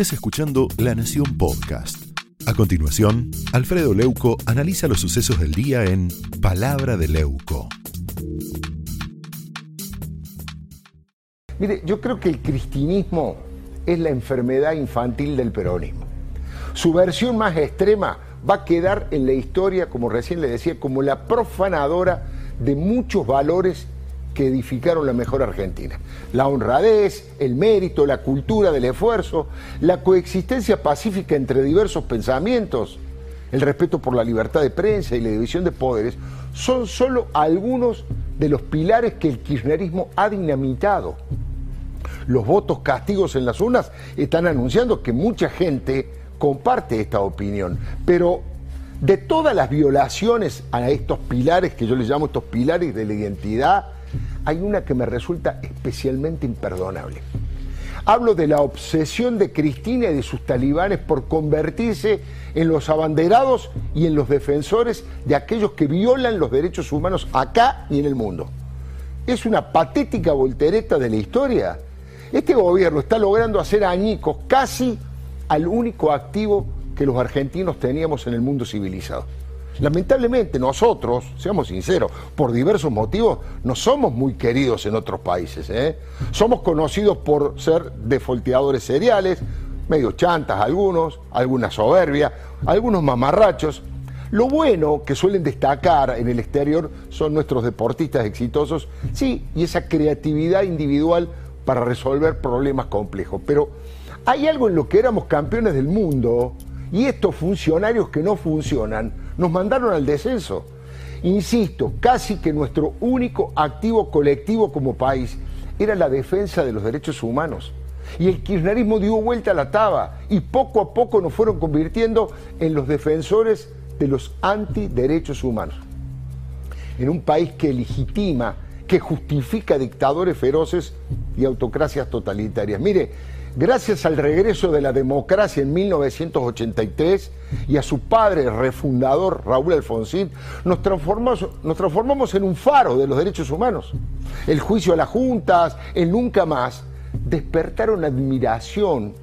estés escuchando La Nación Podcast. A continuación, Alfredo Leuco analiza los sucesos del día en Palabra de Leuco. Mire, yo creo que el cristinismo es la enfermedad infantil del peronismo. Su versión más extrema va a quedar en la historia, como recién le decía, como la profanadora de muchos valores que edificaron la mejor Argentina. La honradez, el mérito, la cultura del esfuerzo, la coexistencia pacífica entre diversos pensamientos, el respeto por la libertad de prensa y la división de poderes, son solo algunos de los pilares que el kirchnerismo ha dinamitado. Los votos castigos en las urnas están anunciando que mucha gente comparte esta opinión, pero de todas las violaciones a estos pilares, que yo les llamo estos pilares de la identidad, hay una que me resulta especialmente imperdonable. Hablo de la obsesión de Cristina y de sus talibanes por convertirse en los abanderados y en los defensores de aquellos que violan los derechos humanos acá y en el mundo. Es una patética voltereta de la historia. Este gobierno está logrando hacer añicos casi al único activo que los argentinos teníamos en el mundo civilizado. Lamentablemente nosotros, seamos sinceros, por diversos motivos, no somos muy queridos en otros países. ¿eh? Somos conocidos por ser defolteadores seriales, medio chantas algunos, alguna soberbia, algunos mamarrachos. Lo bueno que suelen destacar en el exterior son nuestros deportistas exitosos, sí, y esa creatividad individual para resolver problemas complejos. Pero hay algo en lo que éramos campeones del mundo y estos funcionarios que no funcionan nos mandaron al descenso. Insisto, casi que nuestro único activo colectivo como país era la defensa de los derechos humanos. Y el kirchnerismo dio vuelta a la taba y poco a poco nos fueron convirtiendo en los defensores de los antiderechos humanos. En un país que legitima, que justifica dictadores feroces y autocracias totalitarias. Mire, gracias al regreso de la democracia en 1983 y a su padre refundador, Raúl Alfonsín, nos transformamos, en un faro de los derechos humanos. El juicio a las juntas, el nunca más, despertaron admiración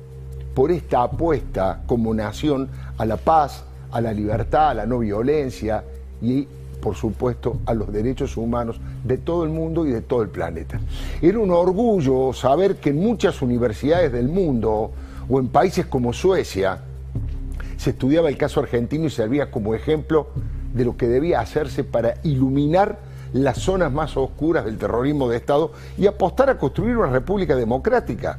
por esta apuesta como nación a la paz, a la libertad, a la no violencia y por supuesto, a los derechos humanos de todo el mundo y de todo el planeta. Era un orgullo saber que en muchas universidades del mundo o en países como Suecia se estudiaba el caso argentino y servía como ejemplo de lo que debía hacerse para iluminar las zonas más oscuras del terrorismo de Estado y apostar a construir una república democrática.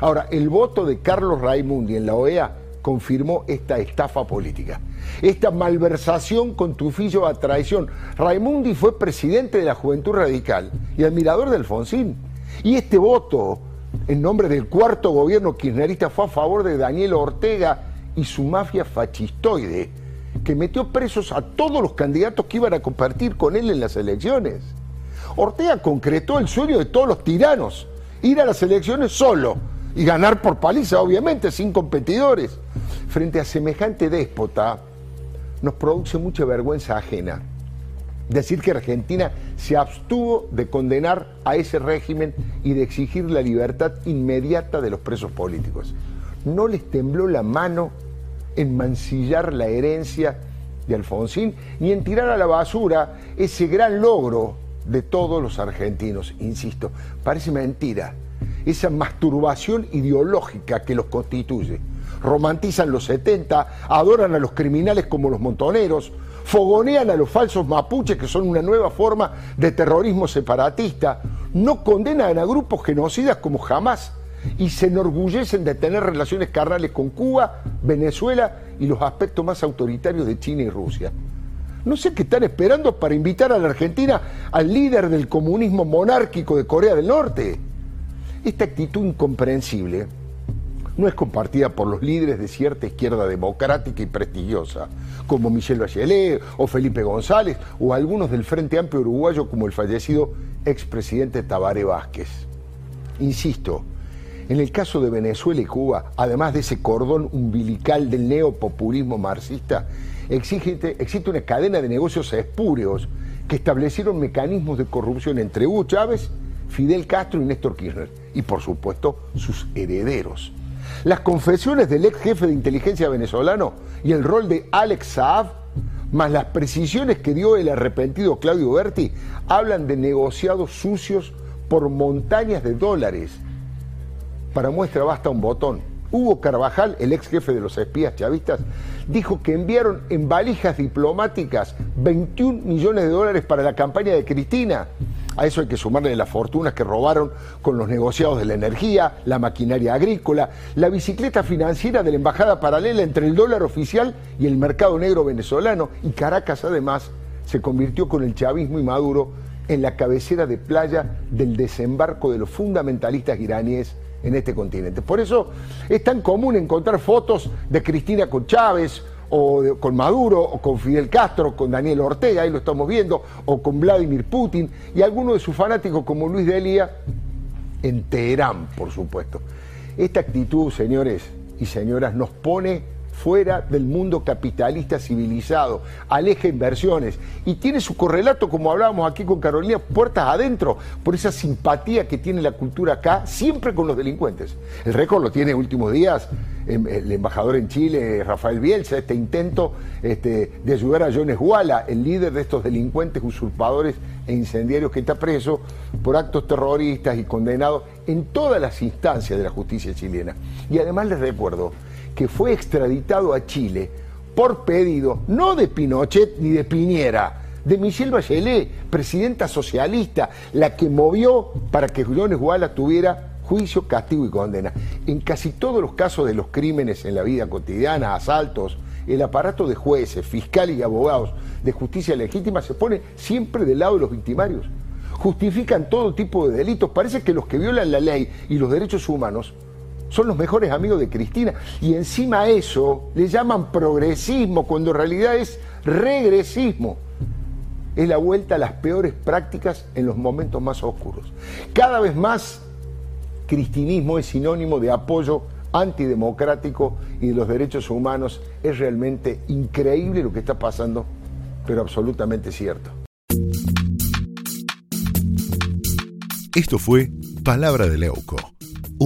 Ahora, el voto de Carlos Raimundi en la OEA confirmó esta estafa política, esta malversación con tufillo a traición. Raimundi fue presidente de la Juventud Radical y admirador de Alfonsín. Y este voto, en nombre del cuarto gobierno kirchnerista, fue a favor de Daniel Ortega y su mafia fascistoide, que metió presos a todos los candidatos que iban a compartir con él en las elecciones. Ortega concretó el sueño de todos los tiranos, ir a las elecciones solo y ganar por paliza, obviamente, sin competidores. Frente a semejante déspota, nos produce mucha vergüenza ajena decir que Argentina se abstuvo de condenar a ese régimen y de exigir la libertad inmediata de los presos políticos. No les tembló la mano en mancillar la herencia de Alfonsín ni en tirar a la basura ese gran logro de todos los argentinos. Insisto, parece mentira esa masturbación ideológica que los constituye. Romantizan los 70, adoran a los criminales como los montoneros, fogonean a los falsos mapuches, que son una nueva forma de terrorismo separatista, no condenan a grupos genocidas como jamás y se enorgullecen de tener relaciones carnales con Cuba, Venezuela y los aspectos más autoritarios de China y Rusia. No sé qué están esperando para invitar a la Argentina al líder del comunismo monárquico de Corea del Norte. Esta actitud incomprensible no es compartida por los líderes de cierta izquierda democrática y prestigiosa, como Michel Bachelet o Felipe González, o algunos del Frente Amplio Uruguayo como el fallecido expresidente Tabaré Vázquez. Insisto, en el caso de Venezuela y Cuba, además de ese cordón umbilical del neopopulismo marxista, existe, una cadena de negocios espúreos que establecieron mecanismos de corrupción entre Hugo Chávez, Fidel Castro y Néstor Kirchner, y por supuesto sus herederos. Las confesiones del ex jefe de inteligencia venezolano y el rol de Alex Saab, más las precisiones que dio el arrepentido Claudio Berti, hablan de negociados sucios por montañas de dólares. Para muestra basta un botón. Hugo Carvajal, el ex jefe de los espías chavistas, dijo que enviaron en valijas diplomáticas 21 millones de dólares para la campaña de Cristina. A eso hay que sumarle las fortunas que robaron con los negociados de la energía, la maquinaria agrícola, la bicicleta financiera de la embajada paralela entre el dólar oficial y el mercado negro venezolano. Y Caracas además se convirtió con el chavismo y Maduro en la cabecera de playa del desembarco de los fundamentalistas iraníes en este continente. Por eso es tan común encontrar fotos de Cristina con Chávez o con Maduro, o con Fidel Castro, con Daniel Ortega, ahí lo estamos viendo, o con Vladimir Putin, y algunos de sus fanáticos como Luis Delia en Teherán, por supuesto. Esta actitud, señores y señoras, nos pone fuera del mundo capitalista civilizado, aleja inversiones y tiene su correlato, como hablábamos aquí con Carolina, puertas adentro, por esa simpatía que tiene la cultura acá, siempre con los delincuentes. El récord lo tiene últimos días em, el embajador en Chile, Rafael Bielsa, este intento este, de ayudar a Jones Guala, el líder de estos delincuentes usurpadores e incendiarios que está preso por actos terroristas y condenado en todas las instancias de la justicia chilena. Y además les recuerdo que fue extraditado a Chile por pedido no de Pinochet ni de Piñera, de Michelle Bachelet, presidenta socialista, la que movió para que Julián Guala tuviera juicio, castigo y condena. En casi todos los casos de los crímenes en la vida cotidiana, asaltos, el aparato de jueces, fiscales y abogados de justicia legítima se pone siempre del lado de los victimarios. Justifican todo tipo de delitos. Parece que los que violan la ley y los derechos humanos son los mejores amigos de Cristina. Y encima eso le llaman progresismo, cuando en realidad es regresismo. Es la vuelta a las peores prácticas en los momentos más oscuros. Cada vez más, cristinismo es sinónimo de apoyo antidemocrático y de los derechos humanos. Es realmente increíble lo que está pasando, pero absolutamente cierto. Esto fue Palabra de Leuco